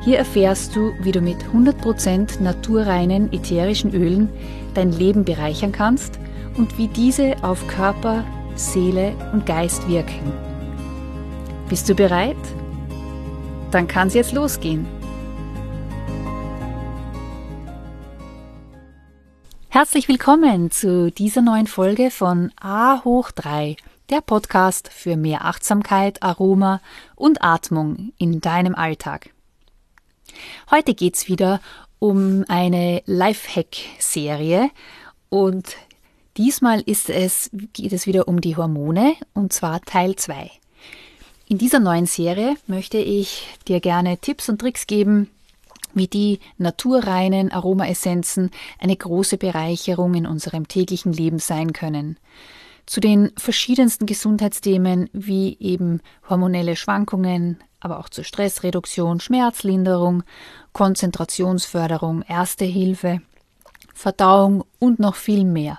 Hier erfährst du, wie du mit 100% naturreinen ätherischen Ölen dein Leben bereichern kannst und wie diese auf Körper, Seele und Geist wirken. Bist du bereit? Dann kann es jetzt losgehen. Herzlich willkommen zu dieser neuen Folge von A hoch 3, der Podcast für mehr Achtsamkeit, Aroma und Atmung in deinem Alltag. Heute geht's wieder um eine Lifehack-Serie und diesmal ist es, geht es wieder um die Hormone und zwar Teil 2. In dieser neuen Serie möchte ich dir gerne Tipps und Tricks geben, wie die naturreinen Aromaessenzen eine große Bereicherung in unserem täglichen Leben sein können. Zu den verschiedensten Gesundheitsthemen wie eben hormonelle Schwankungen, aber auch zur Stressreduktion, Schmerzlinderung, Konzentrationsförderung, Erste Hilfe, Verdauung und noch viel mehr.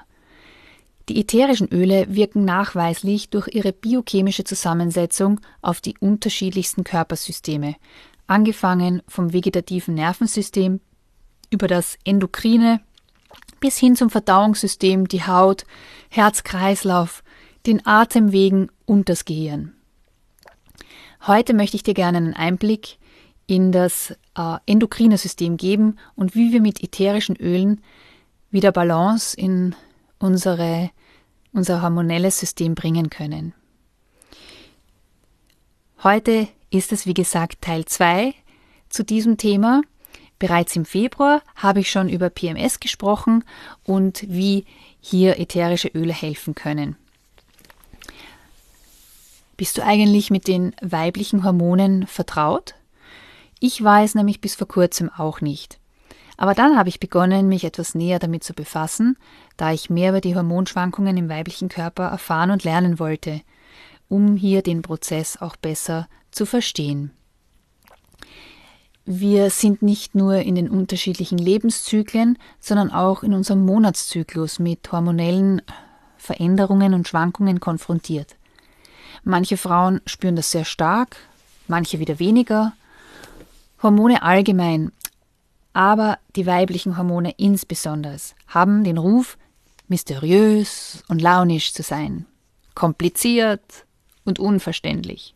Die ätherischen Öle wirken nachweislich durch ihre biochemische Zusammensetzung auf die unterschiedlichsten Körpersysteme, angefangen vom vegetativen Nervensystem über das endokrine bis hin zum Verdauungssystem, die Haut, Herz-Kreislauf, den Atemwegen und das Gehirn. Heute möchte ich dir gerne einen Einblick in das äh, endokrine System geben und wie wir mit ätherischen Ölen wieder Balance in unsere, unser hormonelles System bringen können. Heute ist es, wie gesagt, Teil 2 zu diesem Thema. Bereits im Februar habe ich schon über PMS gesprochen und wie hier ätherische Öle helfen können. Bist du eigentlich mit den weiblichen Hormonen vertraut? Ich weiß nämlich bis vor kurzem auch nicht. Aber dann habe ich begonnen, mich etwas näher damit zu befassen, da ich mehr über die Hormonschwankungen im weiblichen Körper erfahren und lernen wollte, um hier den Prozess auch besser zu verstehen. Wir sind nicht nur in den unterschiedlichen Lebenszyklen, sondern auch in unserem Monatszyklus mit hormonellen Veränderungen und Schwankungen konfrontiert. Manche Frauen spüren das sehr stark, manche wieder weniger. Hormone allgemein, aber die weiblichen Hormone insbesondere haben den Ruf, mysteriös und launisch zu sein, kompliziert und unverständlich.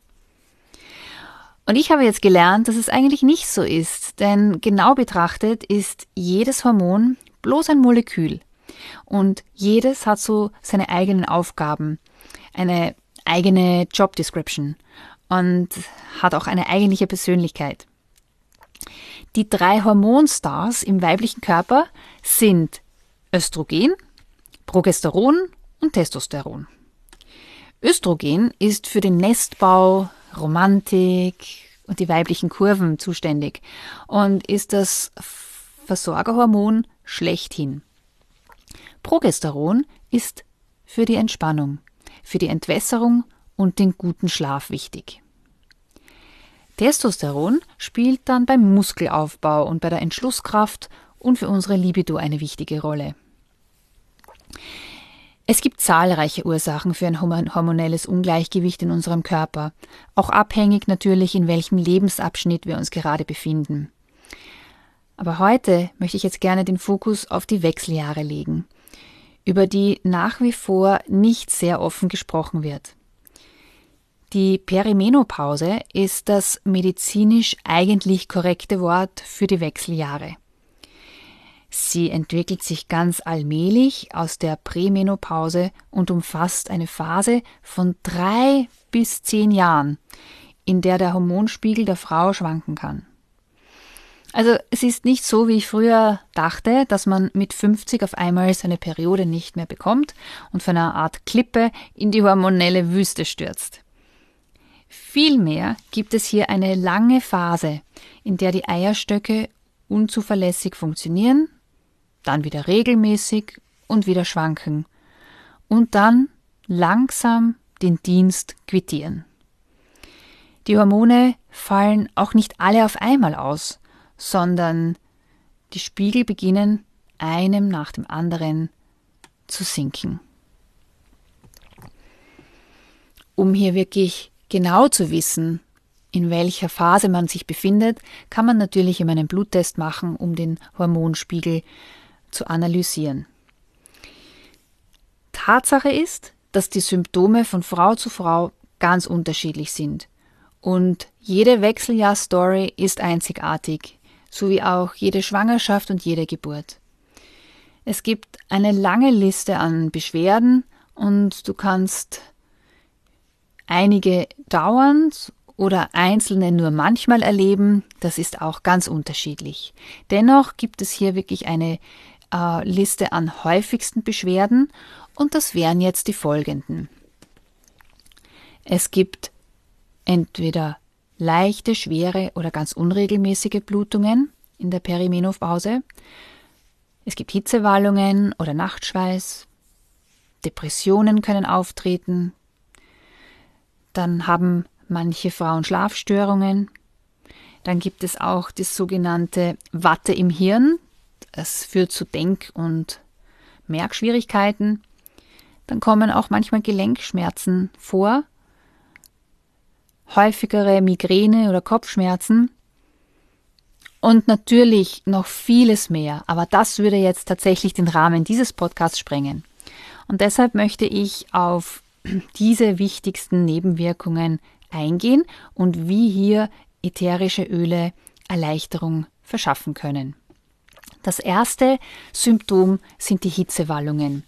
Und ich habe jetzt gelernt, dass es eigentlich nicht so ist, denn genau betrachtet ist jedes Hormon bloß ein Molekül und jedes hat so seine eigenen Aufgaben, eine eigene Job Description und hat auch eine eigentliche Persönlichkeit. Die drei Hormonstars im weiblichen Körper sind Östrogen, Progesteron und Testosteron. Östrogen ist für den Nestbau, Romantik und die weiblichen Kurven zuständig und ist das Versorgerhormon schlechthin. Progesteron ist für die Entspannung für die Entwässerung und den guten Schlaf wichtig. Testosteron spielt dann beim Muskelaufbau und bei der Entschlusskraft und für unsere Libido eine wichtige Rolle. Es gibt zahlreiche Ursachen für ein hormonelles Ungleichgewicht in unserem Körper, auch abhängig natürlich, in welchem Lebensabschnitt wir uns gerade befinden. Aber heute möchte ich jetzt gerne den Fokus auf die Wechseljahre legen über die nach wie vor nicht sehr offen gesprochen wird. Die Perimenopause ist das medizinisch eigentlich korrekte Wort für die Wechseljahre. Sie entwickelt sich ganz allmählich aus der Prämenopause und umfasst eine Phase von drei bis zehn Jahren, in der der Hormonspiegel der Frau schwanken kann. Also es ist nicht so, wie ich früher dachte, dass man mit 50 auf einmal seine Periode nicht mehr bekommt und von einer Art Klippe in die hormonelle Wüste stürzt. Vielmehr gibt es hier eine lange Phase, in der die Eierstöcke unzuverlässig funktionieren, dann wieder regelmäßig und wieder schwanken und dann langsam den Dienst quittieren. Die Hormone fallen auch nicht alle auf einmal aus, sondern die Spiegel beginnen einem nach dem anderen zu sinken. Um hier wirklich genau zu wissen, in welcher Phase man sich befindet, kann man natürlich immer einen Bluttest machen, um den Hormonspiegel zu analysieren. Tatsache ist, dass die Symptome von Frau zu Frau ganz unterschiedlich sind. Und jede Wechseljahr-Story ist einzigartig, so wie auch jede Schwangerschaft und jede Geburt. Es gibt eine lange Liste an Beschwerden und du kannst einige dauernd oder einzelne nur manchmal erleben, das ist auch ganz unterschiedlich. Dennoch gibt es hier wirklich eine äh, Liste an häufigsten Beschwerden und das wären jetzt die folgenden. Es gibt entweder leichte, schwere oder ganz unregelmäßige Blutungen in der Perimenopause. Es gibt Hitzewallungen oder Nachtschweiß. Depressionen können auftreten. Dann haben manche Frauen Schlafstörungen. Dann gibt es auch das sogenannte Watte im Hirn. Das führt zu Denk- und Merkschwierigkeiten. Dann kommen auch manchmal Gelenkschmerzen vor, häufigere Migräne oder Kopfschmerzen und natürlich noch vieles mehr. Aber das würde jetzt tatsächlich den Rahmen dieses Podcasts sprengen. Und deshalb möchte ich auf diese wichtigsten Nebenwirkungen eingehen und wie hier ätherische Öle Erleichterung verschaffen können. Das erste Symptom sind die Hitzewallungen.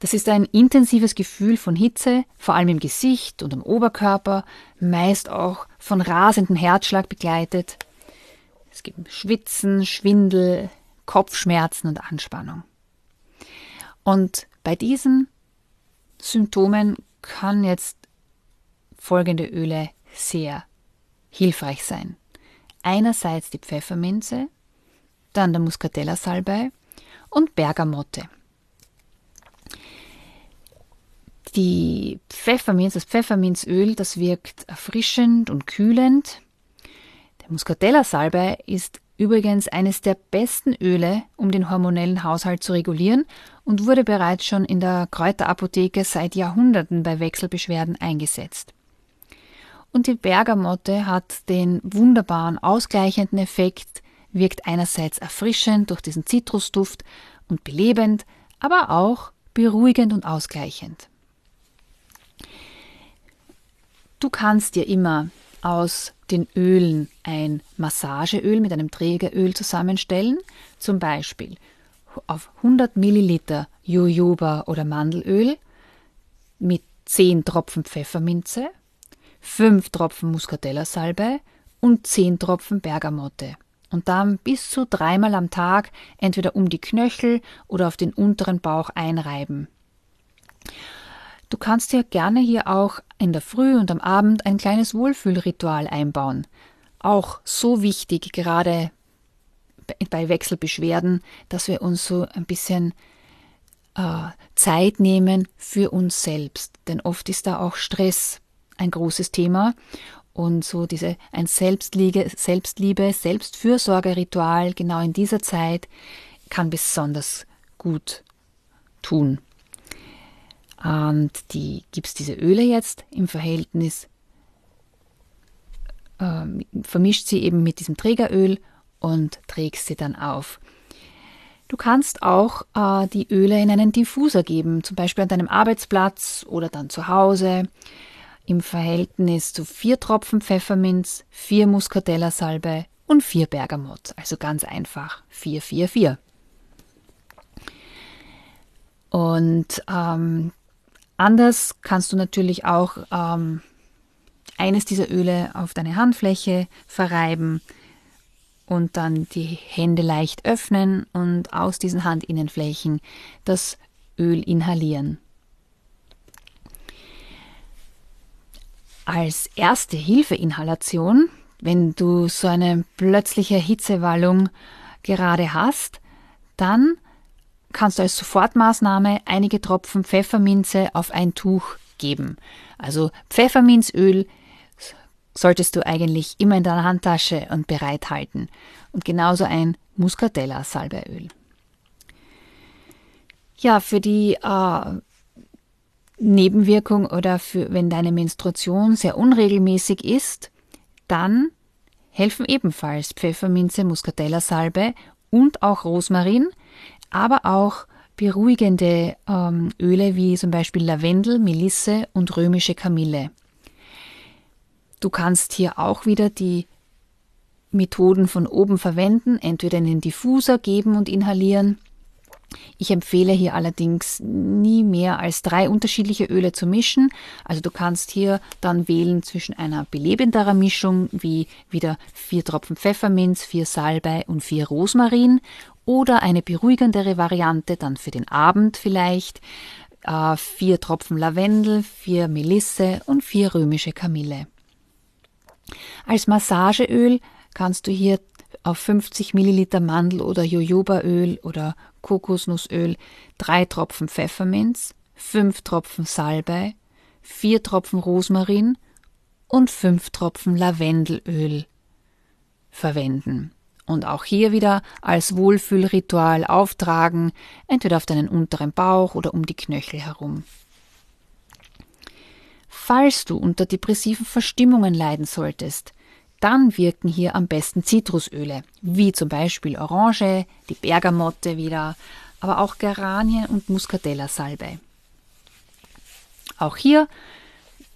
Das ist ein intensives Gefühl von Hitze, vor allem im Gesicht und am Oberkörper, meist auch von rasendem Herzschlag begleitet. Es gibt Schwitzen, Schwindel, Kopfschmerzen und Anspannung. Und bei diesen Symptomen kann jetzt folgende Öle sehr hilfreich sein. Einerseits die Pfefferminze, dann der Muscatella-Salbei und Bergamotte. Die Pfefferminz, das Pfefferminzöl, das wirkt erfrischend und kühlend. Der Muscatella-Salbei ist übrigens eines der besten Öle, um den hormonellen Haushalt zu regulieren und wurde bereits schon in der Kräuterapotheke seit Jahrhunderten bei Wechselbeschwerden eingesetzt. Und die Bergamotte hat den wunderbaren ausgleichenden Effekt, wirkt einerseits erfrischend durch diesen Zitrusduft und belebend, aber auch beruhigend und ausgleichend. Du kannst dir immer aus den Ölen ein Massageöl mit einem Trägeröl zusammenstellen, zum Beispiel auf 100 Milliliter Jojoba oder Mandelöl mit 10 Tropfen Pfefferminze, 5 Tropfen Muscatella-Salbei und 10 Tropfen Bergamotte. Und dann bis zu dreimal am Tag entweder um die Knöchel oder auf den unteren Bauch einreiben. Du kannst dir gerne hier auch in der Früh und am Abend ein kleines Wohlfühlritual einbauen. Auch so wichtig, gerade bei Wechselbeschwerden, dass wir uns so ein bisschen äh, Zeit nehmen für uns selbst. Denn oft ist da auch Stress ein großes Thema. Und so diese ein Selbstliebe, Selbstliebe, Selbstfürsorgeritual genau in dieser Zeit kann besonders gut tun. Und die es diese Öle jetzt im Verhältnis, äh, vermischt sie eben mit diesem Trägeröl und trägst sie dann auf. Du kannst auch äh, die Öle in einen Diffuser geben, zum Beispiel an deinem Arbeitsplatz oder dann zu Hause im Verhältnis zu vier Tropfen Pfefferminz, vier Muscatella-Salbe und vier Bergamott. Also ganz einfach 4, 4, 4. Und ähm, anders kannst du natürlich auch ähm, eines dieser Öle auf deine Handfläche verreiben und dann die Hände leicht öffnen und aus diesen Handinnenflächen das Öl inhalieren. Als erste Hilfeinhalation wenn du so eine plötzliche Hitzewallung gerade hast, dann kannst du als Sofortmaßnahme einige Tropfen Pfefferminze auf ein Tuch geben. Also Pfefferminzöl solltest du eigentlich immer in deiner Handtasche und bereithalten. Und genauso ein Muscatella-Salbeöl. Ja, für die äh, Nebenwirkung oder für, wenn deine Menstruation sehr unregelmäßig ist, dann helfen ebenfalls Pfefferminze, Muscatella-Salbe und auch Rosmarin, aber auch beruhigende ähm, Öle wie zum Beispiel Lavendel, Melisse und römische Kamille. Du kannst hier auch wieder die Methoden von oben verwenden, entweder in den Diffuser geben und inhalieren. Ich empfehle hier allerdings nie mehr als drei unterschiedliche Öle zu mischen. Also du kannst hier dann wählen zwischen einer belebenderen Mischung wie wieder vier Tropfen Pfefferminz, vier Salbei und vier Rosmarin oder eine beruhigendere Variante dann für den Abend vielleicht äh, vier Tropfen Lavendel, vier Melisse und vier römische Kamille. Als Massageöl kannst du hier auf 50 Milliliter Mandel- oder Jojobaöl oder Kokosnussöl drei Tropfen Pfefferminz, fünf Tropfen Salbei, vier Tropfen Rosmarin und fünf Tropfen Lavendelöl verwenden. Und auch hier wieder als Wohlfühlritual auftragen, entweder auf deinen unteren Bauch oder um die Knöchel herum. Falls du unter depressiven Verstimmungen leiden solltest, dann wirken hier am besten Zitrusöle, wie zum Beispiel Orange, die Bergamotte wieder, aber auch Geranien und Muscatella-Salbei. Auch hier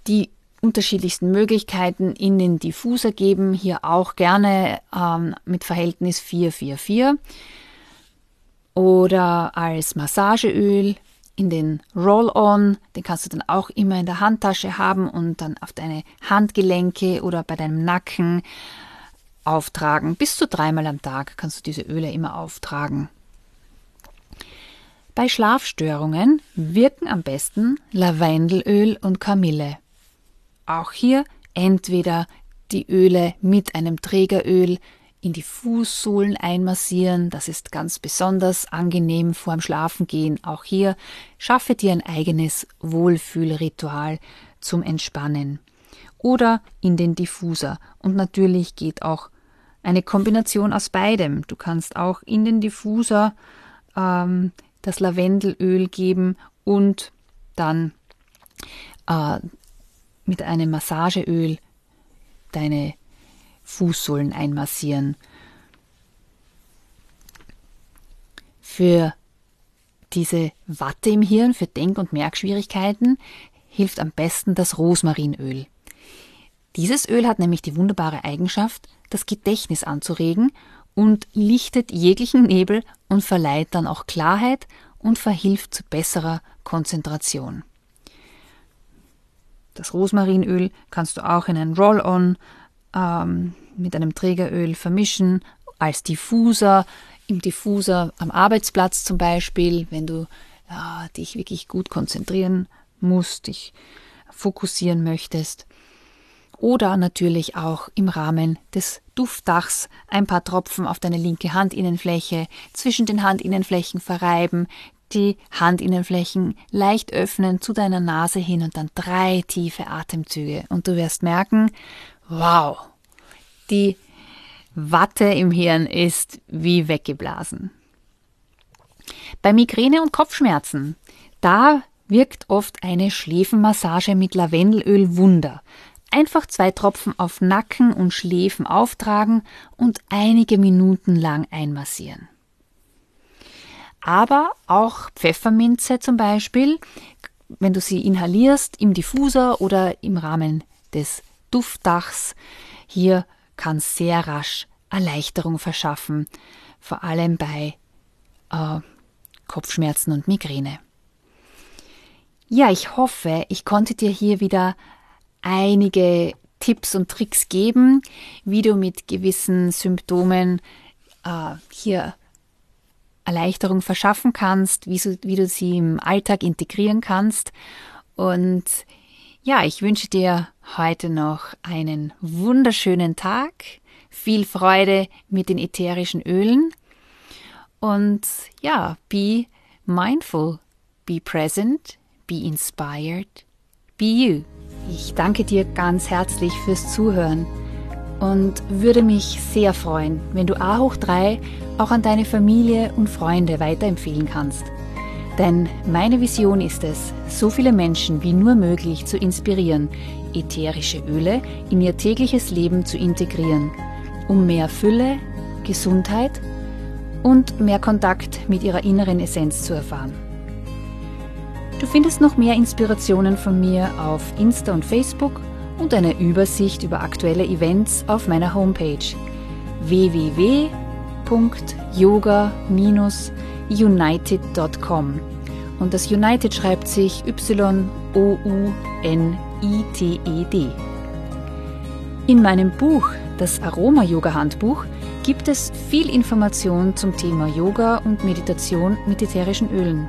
die unterschiedlichsten Möglichkeiten in den Diffuser geben, hier auch gerne ähm, mit Verhältnis 444 oder als Massageöl in den Roll-On, den kannst du dann auch immer in der Handtasche haben und dann auf deine Handgelenke oder bei deinem Nacken auftragen. Bis zu dreimal am Tag kannst du diese Öle immer auftragen. Bei Schlafstörungen wirken am besten Lavendelöl und Kamille. Auch hier entweder die Öle mit einem Trägeröl in die Fußsohlen einmassieren. Das ist ganz besonders angenehm vorm Schlafengehen. Auch hier schaffe dir ein eigenes Wohlfühlritual zum Entspannen. Oder in den Diffuser. Und natürlich geht auch eine Kombination aus beidem. Du kannst auch in den Diffuser ähm, das Lavendelöl geben und dann äh, mit einem Massageöl deine Fußsohlen einmassieren. Für diese Watte im Hirn, für Denk- und Merkschwierigkeiten, hilft am besten das Rosmarinöl. Dieses Öl hat nämlich die wunderbare Eigenschaft, das Gedächtnis anzuregen und lichtet jeglichen Nebel und verleiht dann auch Klarheit und verhilft zu besserer Konzentration. Das Rosmarinöl kannst du auch in ein Roll-on ähm, mit einem Trägeröl vermischen, als Diffuser, im Diffuser am Arbeitsplatz zum Beispiel, wenn du ja, dich wirklich gut konzentrieren musst, dich fokussieren möchtest. Oder natürlich auch im Rahmen des Duftdachs ein paar Tropfen auf deine linke Handinnenfläche, zwischen den Handinnenflächen verreiben, die Handinnenflächen leicht öffnen zu deiner Nase hin und dann drei tiefe Atemzüge. Und du wirst merken, wow, die Watte im Hirn ist wie weggeblasen. Bei Migräne und Kopfschmerzen, da wirkt oft eine Schläfenmassage mit Lavendelöl Wunder. Einfach zwei Tropfen auf Nacken und Schläfen auftragen und einige Minuten lang einmassieren. Aber auch Pfefferminze zum Beispiel, wenn du sie inhalierst im Diffuser oder im Rahmen des Duftdachs, hier kann sehr rasch Erleichterung verschaffen, vor allem bei äh, Kopfschmerzen und Migräne. Ja, ich hoffe, ich konnte dir hier wieder einige Tipps und Tricks geben, wie du mit gewissen Symptomen äh, hier Erleichterung verschaffen kannst, wie, so, wie du sie im Alltag integrieren kannst. Und Ja, ich wünsche dir heute noch einen wunderschönen Tag, viel Freude mit den ätherischen Ölen und ja, be mindful, be present, be inspired, be you. Ich danke dir ganz herzlich fürs Zuhören und würde mich sehr freuen, wenn du A hoch 3 auch an deine Familie und Freunde weiterempfehlen kannst. Denn meine Vision ist es, so viele Menschen wie nur möglich zu inspirieren, ätherische Öle in ihr tägliches Leben zu integrieren, um mehr Fülle, Gesundheit und mehr Kontakt mit ihrer inneren Essenz zu erfahren. Du findest noch mehr Inspirationen von mir auf Insta und Facebook und eine Übersicht über aktuelle Events auf meiner Homepage www.yoga-united.com und das United schreibt sich Y-O-U-N-I-T-E-D. In meinem Buch, das Aroma-Yoga-Handbuch, gibt es viel Information zum Thema Yoga und Meditation mit ätherischen Ölen.